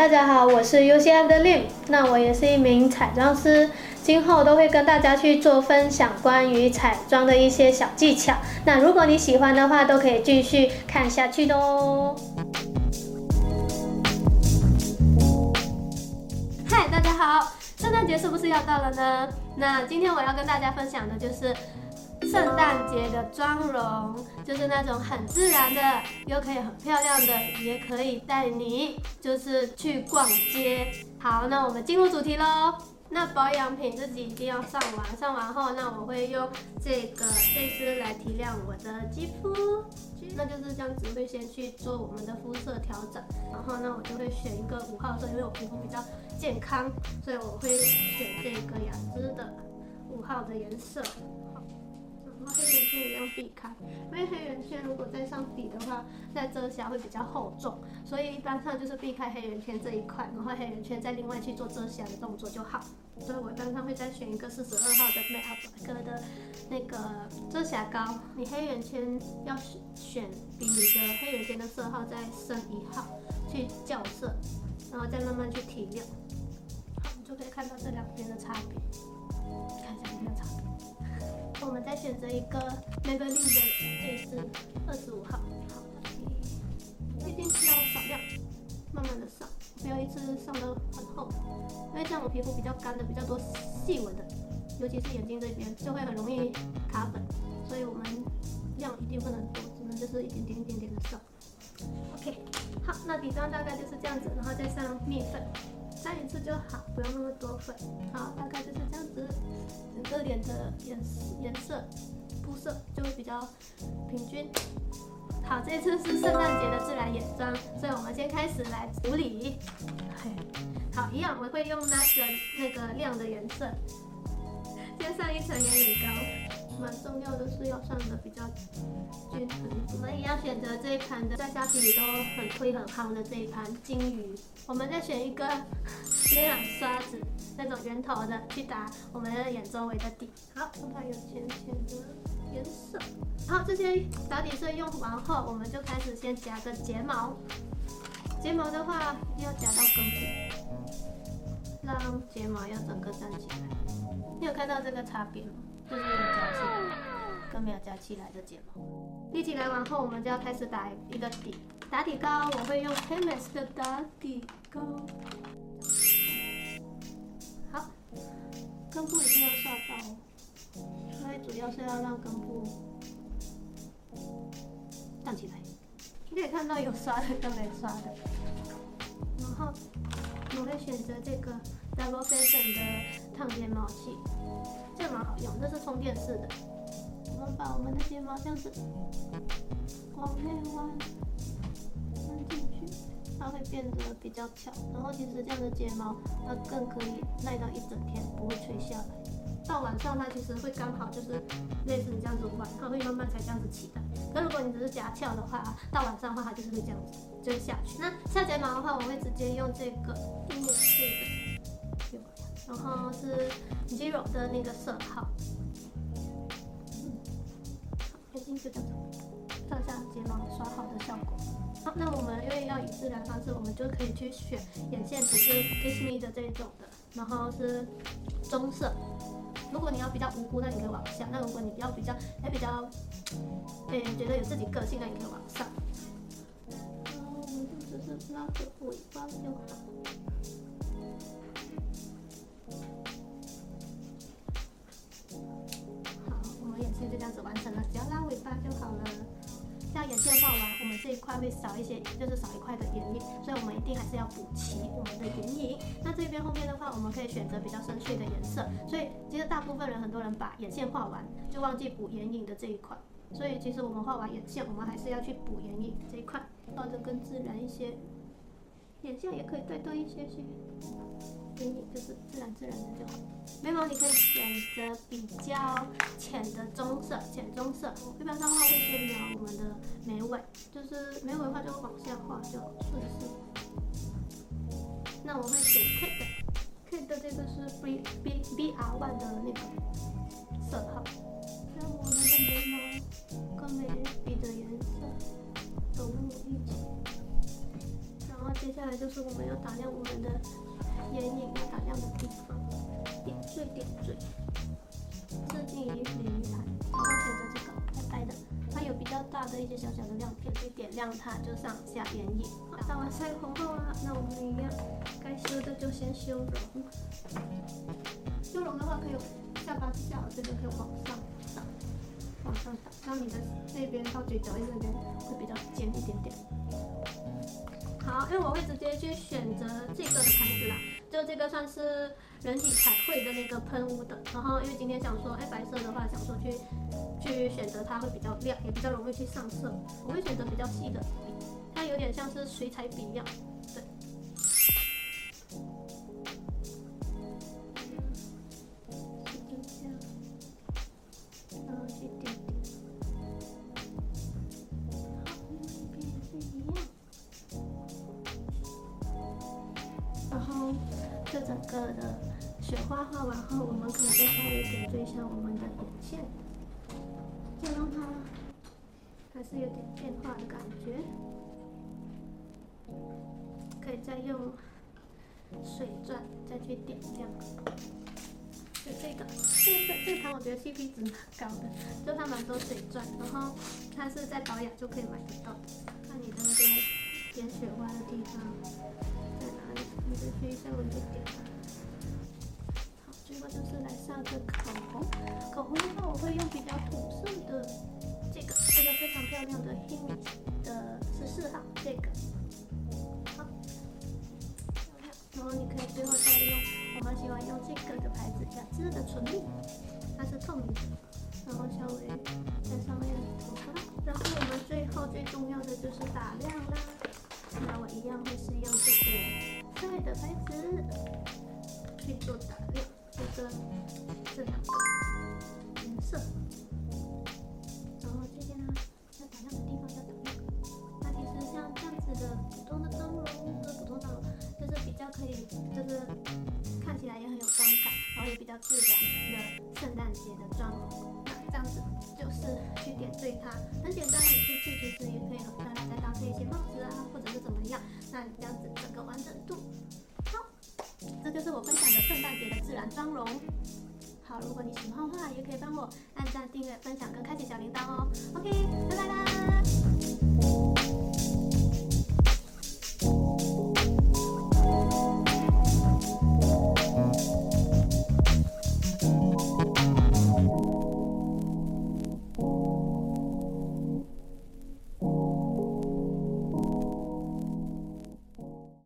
大家好，我是 UCF 的 Lim，那我也是一名彩妆师，今后都会跟大家去做分享关于彩妆的一些小技巧。那如果你喜欢的话，都可以继续看下去的哦。嗨，大家好，圣诞节是不是要到了呢？那今天我要跟大家分享的就是。圣诞节的妆容就是那种很自然的，又可以很漂亮的，也可以带你就是去逛街。好，那我们进入主题喽。那保养品自己一定要上完，上完后，那我会用这个这支来提亮我的肌肤。那就是这样子，会先去做我们的肤色调整，然后呢，我就会选一个五号色，因为我皮肤比较健康，所以我会选这个雅姿的五号的颜色。然后黑眼圈也要避开，因为黑眼圈如果再上底的话，在遮瑕会比较厚重，所以一般上就是避开黑眼圈这一块，然后黑眼圈再另外去做遮瑕的动作就好。所以我一般上会再选一个四十二号的 Make Up 哥的那个遮瑕膏。你黑眼圈要选比你的黑眼圈的色号再深一号去校色，然后再慢慢去提亮，好，你就可以看到这两边的差别，看一下有没有差别。我们再选择一个眉粉用的这支二十五号，好，一定是要少量，慢慢的上，不要一次上的很厚，因为像我皮肤比较干的，比较多细纹的，尤其是眼睛这边就会很容易卡粉，所以我们量一定不能多，只能就是一点点一点点的上。OK，好，那底妆大概就是这样子，然后再上蜜粉。上一次就好，不用那么多粉。好，大概就是这样子，整个脸的颜颜色肤色就会比较平均。好，这次是圣诞节的自然眼妆，所以我们先开始来处理。好，一样我会用那个那个亮的颜色，先上一层眼影膏。蛮重要的是要上的比较均匀。我们也要选择这一盘的，在虾皮里都很推很夯的这一盘金鱼。我们再选一个脸染刷子，那种圆头的去打我们的眼周围的底。好，让它有浅浅的颜色。好，这些打底色用完后，我们就开始先夹个睫毛。睫毛的话，要夹到根部，让睫毛要整个站起来。你有看到这个差别吗？就是有夹起来跟没有夹起来的睫毛，立起来完后，我们就要开始打一个底。打底膏我会用 Hermes 的打底膏。好，根部一定要刷到哦，因为主要是要让根部站起来。你可以看到有刷的跟没刷的。选择这个 Double Fashion 的烫睫毛器。这蛮好用，这是充电式的。我们把我们的睫毛这样子往内弯，弯进去，它会变得比较翘。然后其实这样的睫毛它更可以耐到一整天，不会垂下来。到晚上它其实会刚好就是类似你这样子晚，它会慢慢才这样子起来。可如果你只是夹翘的话，到晚上的话它就是会这样子就下去。那下睫毛的话，我会直接用这个一模式的。然后是 Zero 的那个色号，嗯，好，眼睛就这样子，上下睫毛刷好的效果。好，那我们因为要以自然方式，我们就可以去选眼线只是 Kiss Me 的这一种的，然后是棕色。如果你要比较无辜，那你可以往下；那如果你比较比较还比较，诶，觉得有自己个性，那你可以往上。然后我们就只是拉个尾巴就好。眼线画完，我们这一块会少一些，就是少一块的眼影，所以我们一定还是要补齐我们的眼影。那这边后面的话，我们可以选择比较深邃的颜色。所以其实大部分人，很多人把眼线画完就忘记补眼影的这一块。所以其实我们画完眼线，我们还是要去补眼影这一块，画得更自然一些。眼线也可以再多一些些。眼影就是自然自然的就好。眉毛你可以选择比较浅的棕色，浅棕色。一般上画会先描我们的眉尾，就是眉尾的话就会往下画就顺势。那我会选 Kate 的，Kate 的这个是 B B B R One 的那个色号，让我们的眉毛跟眉接下来就是我们要打亮我们的眼影，要打亮的地方，点缀点缀。设计于鳕鱼台，然后选择这个白白的，它有比较大的一些小小的亮片，可以点亮它，就上下眼影。打完腮红后啊，那我们一样，该修的就先修容。修容的话，可以下巴角这边可以往上打，往上打，让你的这边到嘴角这边会比较尖一点点。因为我会直接去选择这个的牌子啦，就这个算是人体彩绘的那个喷雾的。然后因为今天想说，哎，白色的话想说去去选择它会比较亮，也比较容易去上色。我会选择比较细的，它有点像是水彩笔一样，这整个的雪花画完后，我们可以再稍微点缀一下我们的眼线，就让它还是有点变化的感觉。可以再用水钻再去点亮，就这个，这个这个盘我觉得 CP 值蛮高的，就它蛮多水钻，然后它是在保养就可以买得到看。你的那个点雪花的地方。你就可以稍微一点点。好，最后就是来上个口红。口红的话，我会用比较土色的这个，这个非常漂亮的 Him 的十四号这个。好，然后你可以最后再用，我们喜欢用这个的牌子，雅姿的唇蜜，它是透明的，然后稍微在上面涂上。然后我们最后最重要的就是打亮啦。那我一样会是用这个。对的牌子去做打亮，这个这两个颜色，然后这边呢，要打亮的地方要打亮。那其实像这样子的普通的妆容，和普通妆容就是比较可以，就是看起来也很有妆感，然后也比较自然的圣诞节的妆容。那这样子就是去点缀它，很简单，你出去其实也可以很漂亮，再搭配一些帽子啊，或者是怎么样，那这样子整个。这就是我分享的圣诞节的自然妆容。好，如果你喜欢的话，也可以帮我按赞、订阅、分享跟开启小铃铛哦。OK，拜拜啦。